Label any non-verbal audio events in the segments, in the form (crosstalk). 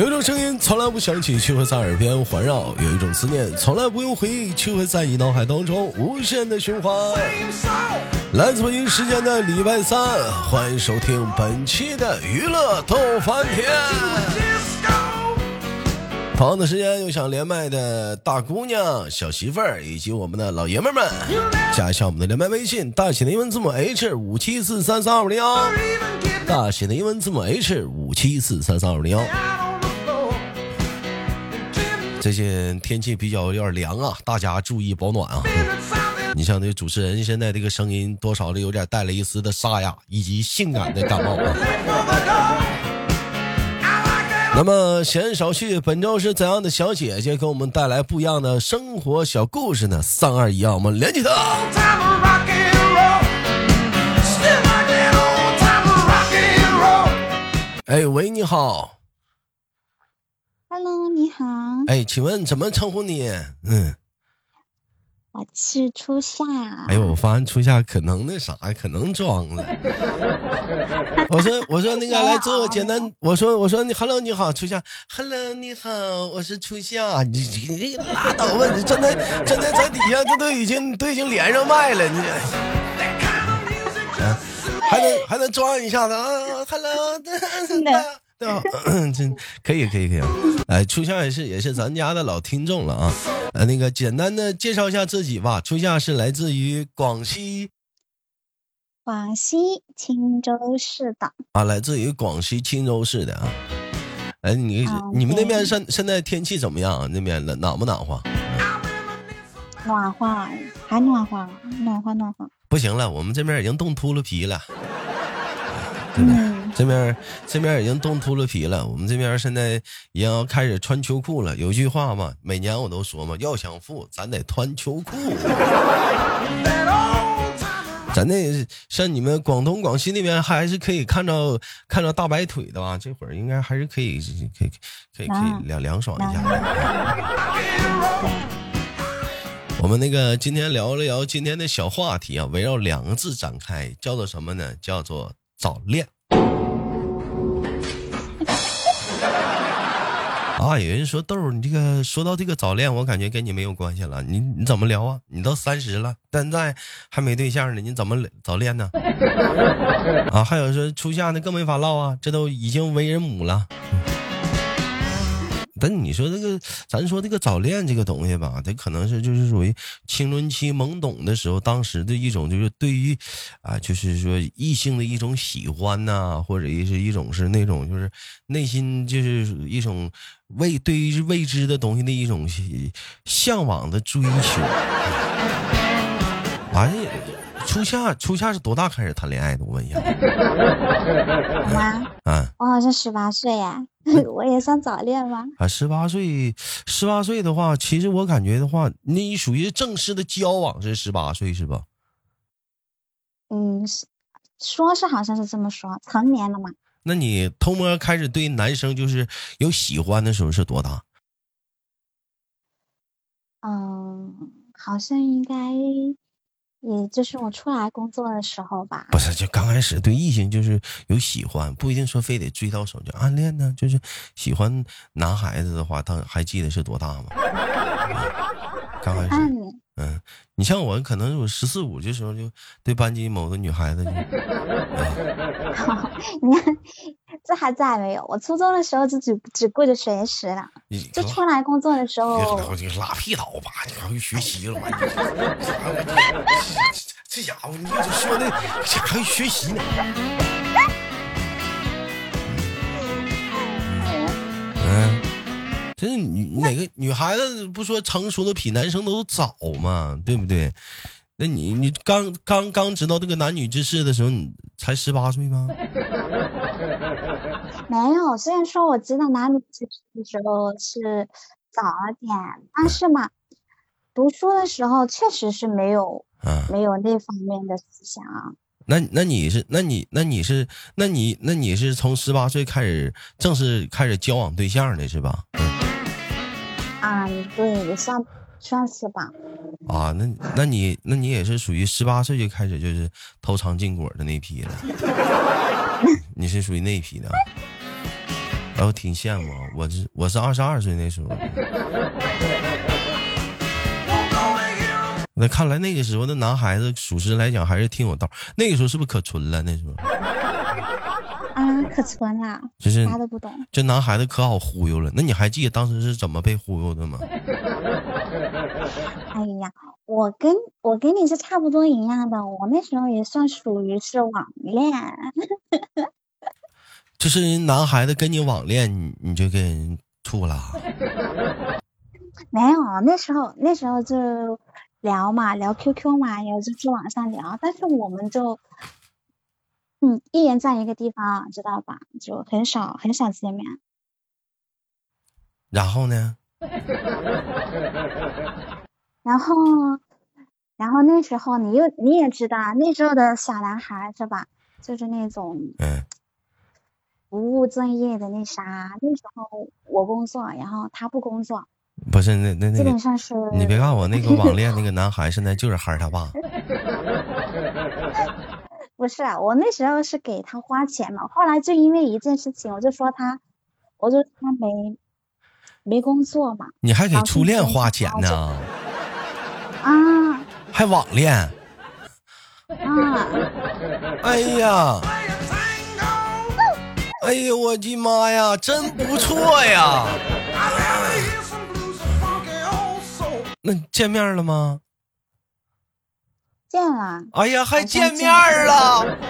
有一种声音从来不响起，却会在耳边环绕；有一种思念从来不用回忆，却会在你脑海当中无限的循环。来自北京时间的礼拜三，欢迎收听本期的娱乐逗翻天。同样的时间，又想连麦的大姑娘、小媳妇儿以及我们的老爷们们，加一下我们的连麦微信，大写的英文字母 H 五七四三三二五零幺，大写的英文字母 H 五七四三三二五零幺。最近天气比较有点凉啊，大家注意保暖啊。你像这主持人现在这个声音，多少的有点带了一丝的沙哑以及性感的感冒啊。那么闲言少叙，本周是怎样的小姐姐给我们带来不一样的生活小故事呢？三二一，我们连起她。哎喂，你好。Hello，你好，哎，请问怎么称呼你？嗯，我是初夏。哎呦，我发现初夏可能那啥，可能装了。(laughs) 我说，我说那个来做个简单，我说，我说你 Hello，你好，初夏，Hello，你好，我是初夏，你你你拉倒吧，你真的真的在底下，这都已经都已经连上麦了，你。啊，还能还能装一下子啊，Hello，(laughs) 对吧？真可以可以可以，哎，初夏也是也是咱家的老听众了啊，呃，那个简单的介绍一下自己吧，初夏是来自于广西广西钦州市的，啊，来自于广西钦州市的啊，哎，你啊你们那边现现在天气怎么样啊？那边冷暖不暖和？暖和，还暖和，暖和暖和。不行了，我们这边已经冻秃噜皮了。真的，嗯，这边这边已经冻秃噜皮了。我们这边现在也要开始穿秋裤了。有句话嘛，每年我都说嘛，要想富，咱得穿秋裤。咱那像你们广东、广西那边还是可以看到看到大白腿的吧？这会儿应该还是可以可以可以可以凉凉爽一下。(laughs) 我们那个今天聊了聊今天的小话题啊，围绕两个字展开，叫做什么呢？叫做早恋。啊，有人说豆儿，你这个说到这个早恋，我感觉跟你没有关系了。你你怎么聊啊？你都三十了，现在还没对象呢，你怎么早恋呢？(laughs) 啊，还有说初夏那更没法唠啊，这都已经为人母了。但你说这个，咱说这个早恋这个东西吧，它可能是就是属于青春期懵懂的时候，当时的一种就是对于，啊，就是说异性的一种喜欢呐、或者是一种是那种就是内心就是一种未对于未知的东西的一种向往的追求。(laughs) 完了，初夏初夏是多大开始谈恋爱的？我问一下。我 (laughs) 吗？啊我好像十八岁呀，(laughs) 我也算早恋吗？啊，十八岁，十八岁的话，其实我感觉的话，你属于正式的交往是十八岁是吧？嗯，说是好像是这么说，成年了嘛。那你偷摸开始对男生就是有喜欢的时候是多大？嗯，好像应该，也就是我出来工作的时候吧。不是，就刚开始对异性就是有喜欢，不一定说非得追到手就暗恋呢。就是喜欢男孩子的话，他还记得是多大吗？刚开始，嗯，你像我，可能我十四五的时候就对班级某个女孩子就，(laughs) 你看，这还在没有？我初中的时候就只只顾着学习了，就出来工作的时候，拉屁倒吧，你还会学习了，我这家伙，你这说的这还会学习呢？嗯，真是女哪个女孩子不说成熟的比男生都早嘛？对不对？那你你刚刚刚知道这个男女之事的时候，你才十八岁吗？没有。虽然说我知道男女之事的时候是早了点，但是嘛，读书的时候确实是没有啊，没有那方面的思想。那那你是那你那你是那你那你是从十八岁开始正式开始交往对象的是吧？嗯嗯，对，也算算是吧。啊，那那你那你也是属于十八岁就开始就是偷尝禁果的那批了，(laughs) 你是属于那批的啊。哎，我挺羡慕，我是我是二十二岁那时候。那看来那个时候的男孩子，属实来讲还是挺有道。那个时候是不是可纯了？那时候啊，可纯了，就是啥都不懂。这男孩子可好忽悠了。那你还记得当时是怎么被忽悠的吗？哎呀，我跟我跟你是差不多一样的，我那时候也算属于是网恋。就是人男孩子跟你网恋，你你就跟人处了？没有，那时候那时候就聊嘛，聊 QQ 嘛，然后就去网上聊，但是我们就，嗯，一人在一个地方，知道吧？就很少很少见面。然后呢？(laughs) 然后，然后那时候你又你也知道，那时候的小男孩是吧？就是那种嗯，不务正业的那啥。那时候我工作，然后他不工作，不是那那那个基本，上是你别告诉我那个网恋那个 (laughs) 男孩现在就是孩儿他爸。(laughs) 不是啊，我那时候是给他花钱嘛，后来就因为一件事情，我就说他，我就说他没没工作嘛，你还给初恋花钱呢？啊还网恋？啊，哎呀，哎呀，我的妈呀，真不错呀！那见面了吗？见了，哎呀，还见面了！(laughs)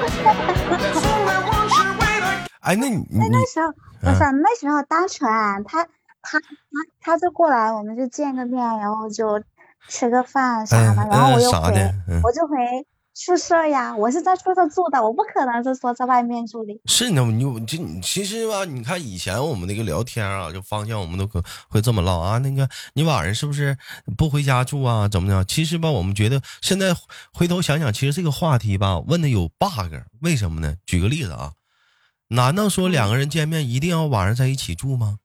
哎，那你你那那时候不是嗯那时候单纯，他他他他就过来，我们就见个面，然后就吃个饭啥的，嗯然后我又回我就回宿舍呀，我是在宿舍住的，我不可能是说在外面住的。是呢，你就你其实吧，你看以前我们那个聊天啊，就方向我们都可会这么唠啊。那个你晚上是不是不回家住啊？怎么的？其实吧，我们觉得现在回头想想，其实这个话题吧问的有 bug，为什么呢？举个例子啊，难道说两个人见面一定要晚上在一起住吗？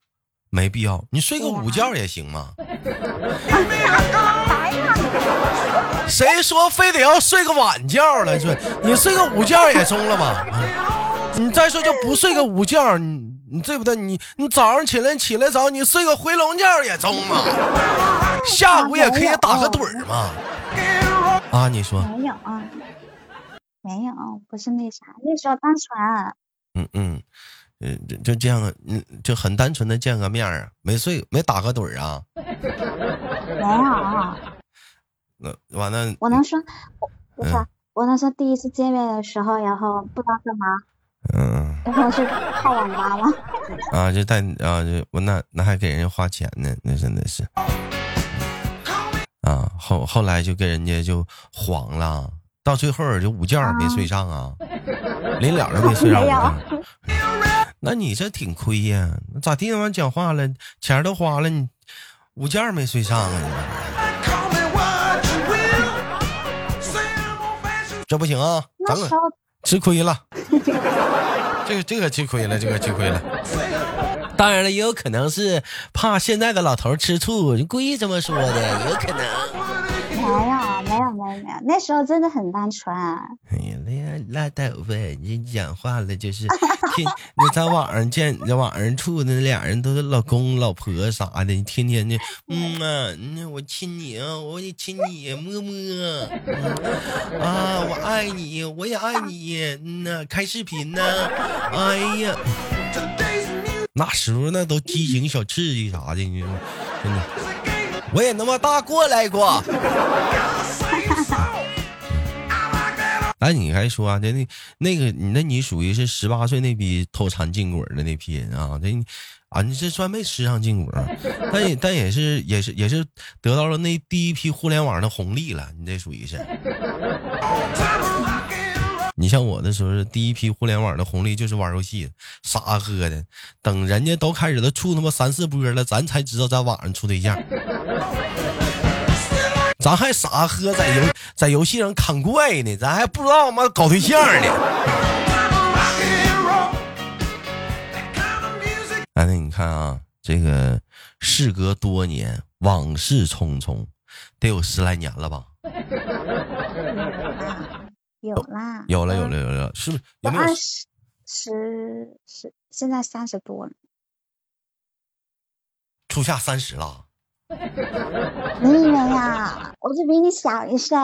没必要，你睡个午觉也行嘛。(laughs) 谁说非得要睡个晚觉了？说你睡个午觉也中了吧？你再说就不睡个午觉，你你对不对？你你早上起来起来早，你睡个回笼觉也中嘛。下午也可以打个盹儿嘛。啊，你说，没有啊，没有，不是那啥，那时候单纯。嗯嗯，嗯，就就这样，嗯，就很单纯的见个面儿啊，没睡没打个盹儿啊。没有，那完了，我能说，我我能说第一次见面的时候，然后不知道干嘛，嗯然后去泡网吧了。(laughs) 啊，就带啊，就我那那还给人家花钱呢，那真的是。啊，后后来就跟人家就黄了，到最后就午觉也没睡上啊，临了都没睡上午没有觉。那你这挺亏呀，那咋地完讲话了，钱都花了，你午觉没睡上啊？你这不行啊，咱可那时候吃亏了，这个这个吃亏了，这个吃亏了。当然了，也有可能是怕现在的老头吃醋，故意这么说的，也有可能。没有，没没有，那时候真的很单纯。哎呀，那样拉倒吧，你讲话了就是天，你在网上见，在网上处的俩人都是老公老婆啥的，你天天的，嗯啊，那，我亲你啊，我也亲你，摸摸，啊，我爱你，我也爱你，嗯呐，开视频呢，哎呀，那时候那都激情小刺激啥的，你说真的，我也那么大过来过。(laughs) 哎，你还说啊，那那那个，你那你属于是十八岁那批偷尝禁果的那批人啊？这啊，你这算没吃上禁果，(laughs) 但也但也是也是也是得到了那第一批互联网的红利了。你这属于是，(laughs) 你像我的时候是第一批互联网的红利就是玩游戏，傻喝的。等人家都开始都处他妈三四波了，咱才知道在网上处对象。咱还傻呵在游在游戏上砍怪呢，咱还不知道妈搞对象呢。哎，那你看啊，这个事隔多年，往事匆匆，得有十来年了吧？有啦，有了，有了，有了，是不是？有没有二？十十十，现在三十多了。初夏三十了。你以为呀？我就比你小一岁，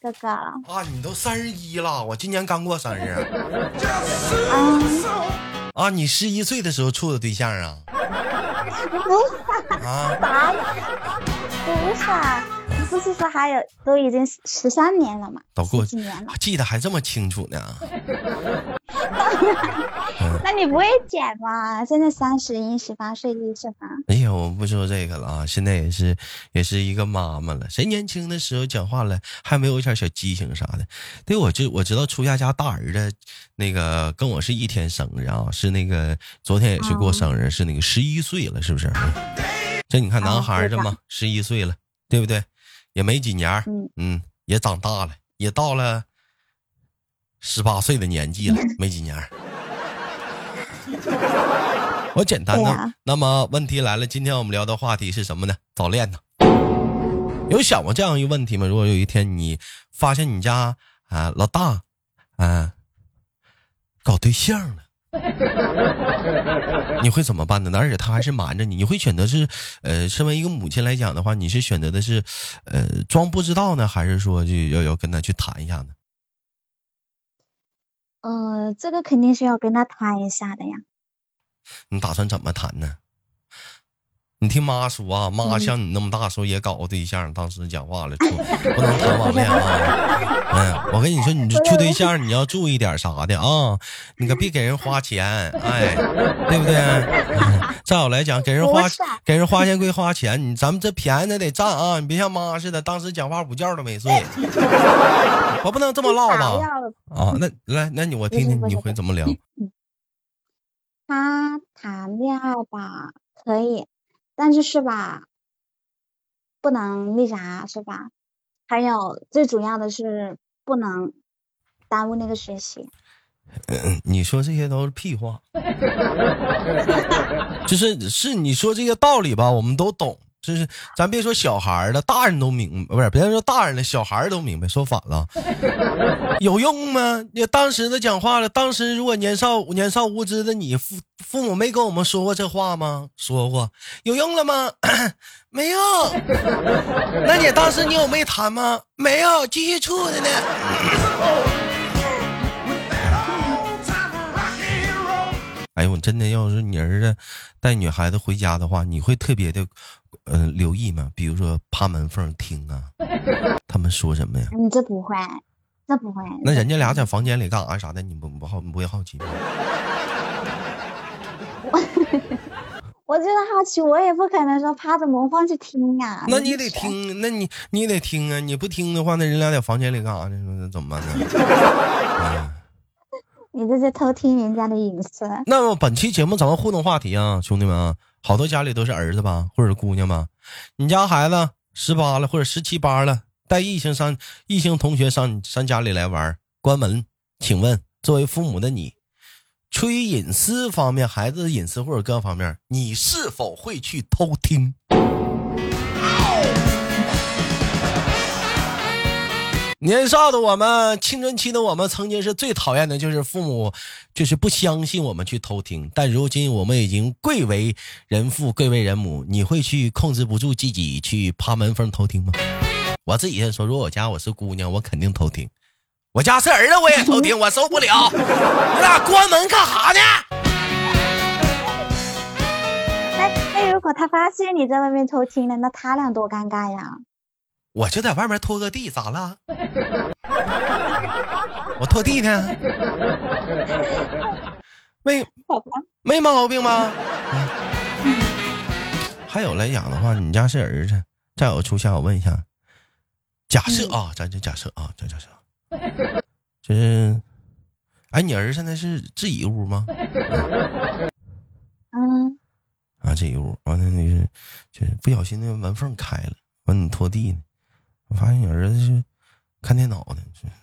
哥哥。啊，你都三十一了，我今年刚过生日。啊啊，你十一岁的时候处的对象啊？不是啊，啥？不是啊，你不是说还有都已经十三年了嘛？都过十几年了，记得还这么清楚呢。(laughs) 那你不会减吗？现在三十一，十八岁一是吧？哎呀，我不说这个了啊，现在也是也是一个妈妈了。谁年轻的时候讲话了还没有一点小激情啥的？对，我知我知道初夏家大儿子那个跟我是一天生日啊，是那个昨天也是过生日，是那个十一岁了，是不是？这你看男孩子嘛，十一岁了，对不对？也没几年，嗯嗯，也长大了，也到了十八岁的年纪了，没几年儿。我简单的，对呀那么问题来了，今天我们聊的话题是什么呢？早恋呢？有想过这样一个问题吗？如果有一天你发现你家啊老大啊搞对象了，(laughs) 你会怎么办呢？而且他还是瞒着你，你会选择是呃，身为一个母亲来讲的话，你是选择的是呃装不知道呢，还是说就要要跟他去谈一下呢？呃，这个肯定是要跟他谈一下的呀。你打算怎么谈呢？你听妈说啊，妈嗯像你那么大时候也搞过对象，当时讲话了，处不能谈网 (laughs) 恋啊。嗯，我跟你说，你处对象你要注意点啥的啊，你可别给人花钱，哎，对不对？嗯再有来讲，给人花给人花钱归花钱，你咱们这便宜的得占啊，你别像妈似的，当时讲话午觉都没睡。我不能这么唠吧？啊，那来，那你我听听你会怎么聊？他谈恋爱吧，可以，但是是吧，不能那啥是吧？还有最主要的是不能耽误那个学习。嗯，你说这些都是屁话，(laughs) 就是是你说这些道理吧，我们都懂。就是咱别说小孩了，大人都明白，不是别说大人了，小孩都明白。说反了，(laughs) 有用吗？你当时的讲话了，当时如果年少年少无知的你父父母没跟我们说过这话吗？说过，有用了吗？(clears throat) 没有。那你当时你有没谈吗？没有，继续处着呢。哎呦，我真的要是你儿子带女孩子回家的话，你会特别的，呃，留意吗？比如说趴门缝听啊，他们说什么呀？你这不会，这不会。那人家俩在房间里干啥啥的，你不不好你不会好奇吗？(laughs) 我就是好奇，我也不可能说趴着门缝去听啊。那你得听，那你你得听啊！你不听的话，那人俩在房间里干啥呢？那怎么办呢？嗯 (laughs) 你这是偷听人家的隐私。那么本期节目咱们互动话题啊，兄弟们啊，好多家里都是儿子吧，或者姑娘吧。你家孩子十八了或者十七八了，带异性上异性同学上上家里来玩，关门，请问作为父母的你，出于隐私方面，孩子的隐私或者各方面，你是否会去偷听？年少的我们，青春期的我们，曾经是最讨厌的，就是父母就是不相信我们去偷听。但如今我们已经贵为人父，贵为人母，你会去控制不住自己去趴门缝偷听吗？我自己先说，如果我家我是姑娘，我肯定偷听；我家是儿子，我也偷听，我受不了。(laughs) 你俩关门干啥呢？那那如果他发现你在外面偷听了，那他俩多尴尬呀！我就在外面拖个地，咋了？(laughs) 我拖地呢，(laughs) 没，没毛病吧？嗯还有来讲的话，你家是儿子，再有初夏，我问一下，假设啊，咱就假设啊，咱假设，就是，哎，你儿子现在是自己屋吗？嗯，啊，自己屋，完了那是，就是不小心那个门缝开了，完你拖地呢，我发现你儿子是看电脑的，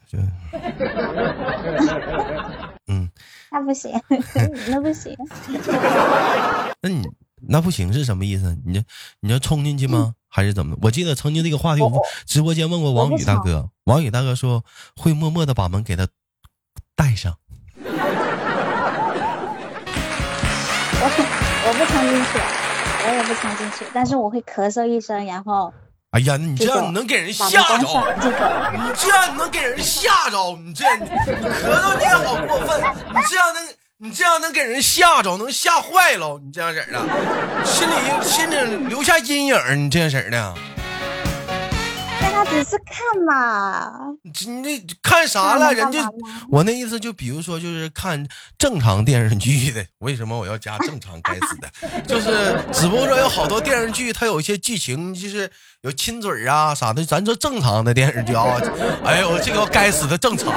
就就，(laughs) 嗯，那不行，(laughs) 那不行。那你那不行是什么意思？你就你要冲进去吗？还是怎么？我记得曾经这个话题，我我直播间问过王宇大哥，王宇大哥说会默默的把门给他带上。(laughs) 我我不冲进去，我也不冲进去，但是我会咳嗽一声，然后哎呀，你这样你能给人吓着，这个你这样你能给人吓着，你这你咳嗽你也好过分，你这样能你这样能给人吓着，能吓坏了，你这样式的，心里心里留下阴影，你这样式的。他只是看嘛，你那看啥了？人家我那意思就比如说就是看正常电视剧的，为什么我要加正常？该死的，(laughs) 就是只不过说有好多电视剧，它有一些剧情就是有亲嘴啊啥的，咱说正常的电视剧啊，哎呦这个该死的正常，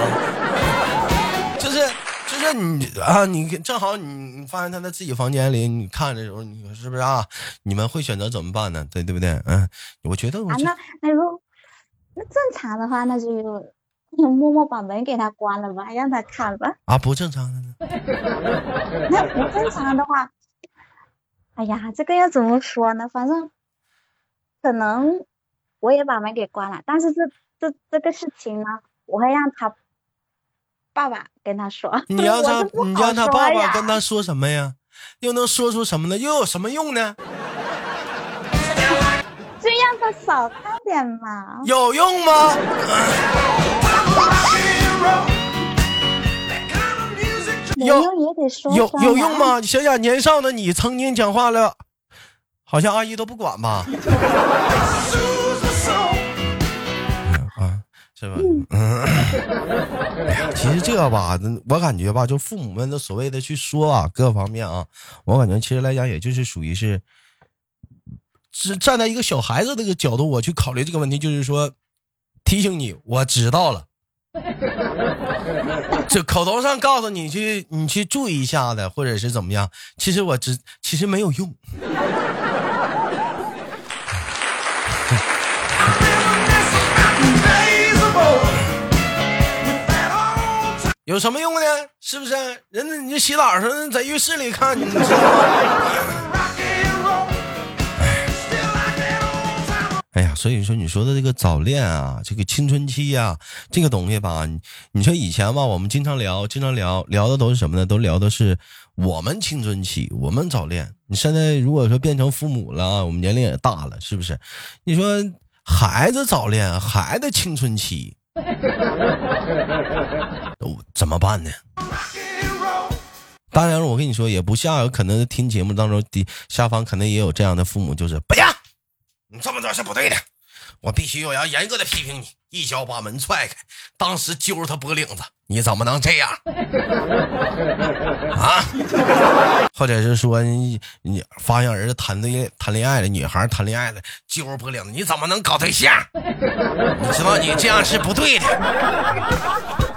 就是就是你啊，你正好你你发现他在自己房间里，你看的时候，你说是不是啊？你们会选择怎么办呢？对对不对？嗯，我觉得我那那如。那正常的话，那就默默把门给他关了吧，让他看吧。啊，不正常的呢？那不正常的话，哎呀，这个要怎么说呢？反正可能我也把门给关了，但是这这这个事情呢，我会让他爸爸跟他说。你让他，你让他爸爸跟他说什么呀？又能说出什么呢？又有什么用呢？少看点嘛。有用吗？有用也得说。有有用吗？想想年少的你，曾经讲话了，好像阿姨都不管吧？啊，是吧？嗯。哎呀，其实这个吧，我感觉吧，就父母们的所谓的去说啊，各方面啊，我感觉其实来讲，也就是属于是。只站在一个小孩子这个角度，我去考虑这个问题，就是说，提醒你，我知道了。这口头上告诉你去，你去注意一下子，或者是怎么样？其实我知，其实没有用。(laughs) 有什么用呢？是不是？人家你就洗澡时候在浴室里看，你知道吗？所以说你说的这个早恋啊，这个青春期呀，这个东西吧，你说以前吧，我们经常聊，经常聊聊的都是什么呢？都聊的是我们青春期，我们早恋。你现在如果说变成父母了，我们年龄也大了，是不是？你说孩子早恋，孩子青春期，怎么办呢？当然，我跟你说，也不像可能听节目当中的下方可能也有这样的父母，就是不要。你这么做是不对的，我必须我要严格的批评你，一脚把门踹开，当时揪着他脖领子，你怎么能这样 (laughs) 啊？或者是说你你发现儿子谈对谈恋爱了，女孩谈恋爱了，揪着脖领子，你怎么能搞对象？(laughs) 你知道你这样是不对的，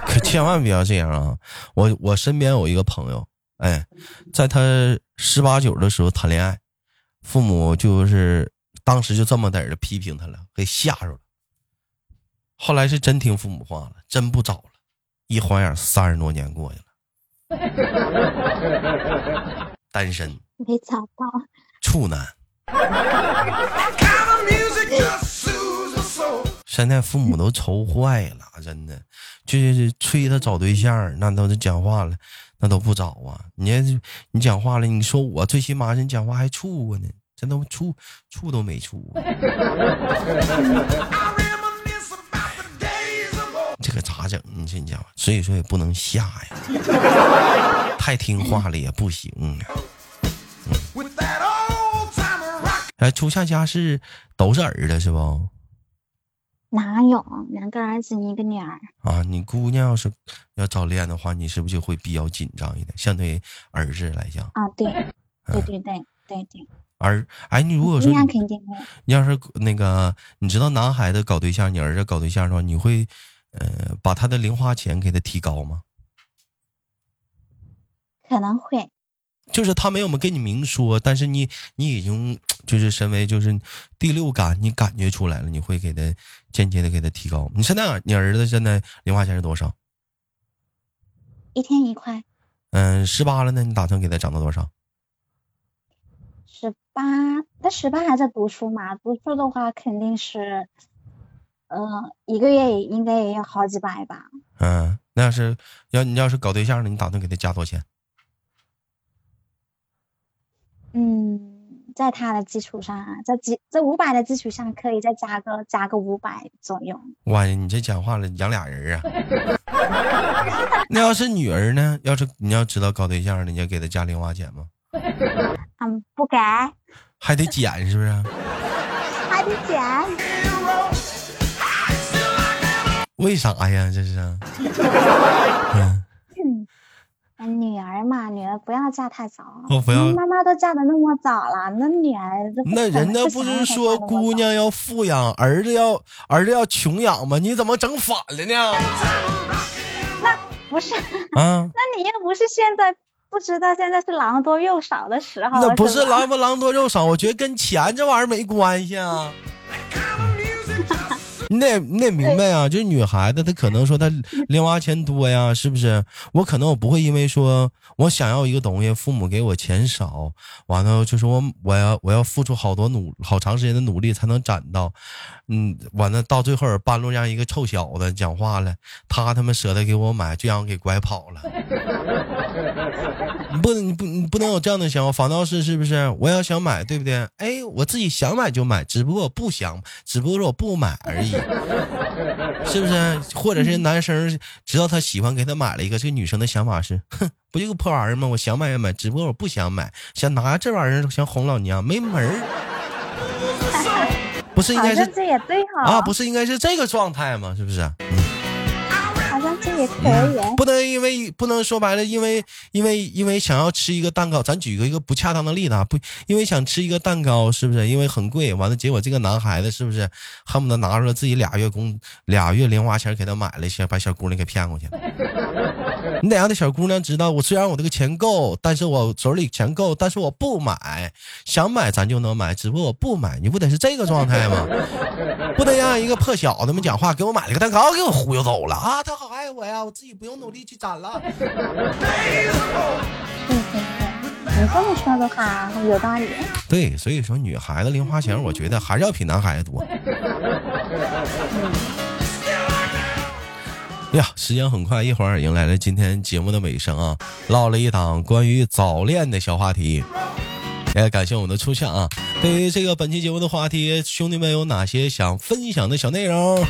可千万不要这样啊！我我身边有一个朋友，哎，在他十八九的时候谈恋爱，父母就是。当时就这么点的批评他了，给吓着了。后来是真听父母话了，真不找了。一晃眼三十多年过去了，(laughs) 单身，没找到，处男。现在父母都愁坏了，真的，就是催他找对象，那都是讲话了，那都不找啊。你你讲话了，你说我最起码人讲话还处过呢。这都处处都没处，(laughs) 这可咋整？你这讲，所以说也不能下呀，太听话了也不行啊。哎，初夏家是都是儿子是不？哪有两个儿子一个女儿啊？你姑娘要是要早恋的话，你是不是就会比较紧张一点？相对儿子来讲啊，对，对对对对对。而哎，你如果说你要是那个，你知道男孩子搞对象，你儿子搞对象的话，你会呃把他的零花钱给他提高吗？可能会，就是他没有跟你明说，但是你你已经就是身为就是第六感，你感觉出来了，你会给他间接的给他提高。你现在你儿子现在零花钱是多少？一天一块。嗯，十八了呢，你打算给他涨到多少？十八，他十八还在读书嘛？读书的话肯定是，呃，一个月应该也要好几百吧。嗯，那要是要你要是搞对象了，你打算给他加多少钱？嗯，在他的基础上，在几在五百的基础上，可以再加个加个五百左右。哇，你这讲话了，养俩人啊？(laughs) 那要是女儿呢？要是你要知道搞对象了，你要给他加零花钱吗？嗯，不给，还得减是不是？(laughs) 还得减。为啥呀？这是？(laughs) 嗯。女儿嘛，女儿不要嫁太早。我不要。妈妈都嫁的那么早了，那女儿那人家不是说姑娘要富养，儿子要儿子要穷养吗？你怎么整反了呢？那不是啊？(laughs) 那你又不是现在不知道现在是狼多肉少的时候。那不是狼不狼多肉少，我觉得跟钱这玩意儿没关系啊。(laughs) 你得你得明白啊，就是女孩子她可能说她零花钱多呀，是不是？我可能我不会因为说我想要一个东西，父母给我钱少，完了就说我我要我要付出好多努好长时间的努力才能攒到，嗯，完了到最后半路让一个臭小子讲话了，他他妈舍得给我买，就让我给拐跑了。你 (laughs) 不能你不你不能有这样的想法，反倒是是不是？我要想买，对不对？哎，我自己想买就买，只不过我不想，只不过说我不买而已。(laughs) 是不是？或者是男生知道他喜欢，给他买了一个，这个女生的想法是，哼，不就个破玩意儿吗？我想买也买，只不过我不想买，想拿这玩意儿想哄老娘，没门儿。(laughs) 不是应该是这也对哈啊，不是应该是这个状态吗？是不是？这也可以，不能因为不能说白了，因为因为因为想要吃一个蛋糕，咱举个一个不恰当的例子啊，不，因为想吃一个蛋糕，是不是？因为很贵，完了结果这个男孩子是不是恨不得拿出来自己俩月工俩月零花钱给他买了，一些把小姑娘给骗过去了。你得让那小姑娘知道，我虽然我这个钱够，但是我手里钱够，但是我不买，想买咱就能买，只不过我不买，你不得是这个状态吗？(laughs) 不得让一个破小子们讲话，给我买了个蛋糕，给我忽悠走了啊！他好爱我呀，我自己不用努力去攒了。对对对，你这么说的话有道理。对，所以说女孩子零花钱，我觉得还是要比男孩子多。呀，时间很快，一会儿迎来了今天节目的尾声啊！唠了一档关于早恋的小话题，也感谢我们的出现啊！对于这个本期节目的话题，兄弟们有哪些想分享的小内容，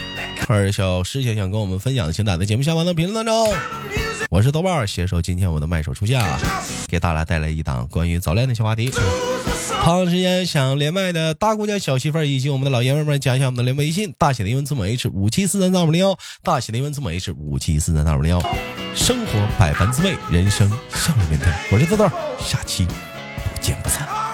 或者小事情想跟我们分享的，请打在节目下方的评论当中。我是豆瓣，携手今天我的麦手出现啊，给大家带来一档关于早恋的小话题。长时间想连麦的大姑娘、小媳妇儿以及我们的老爷们们，加一下我们的连微信，大写的英文字母 H 五七四三三五零幺，大写的英文字母 H 五七四三三五零幺。生活百般滋味，人生笑着面对。我是豆豆，下期不见不散。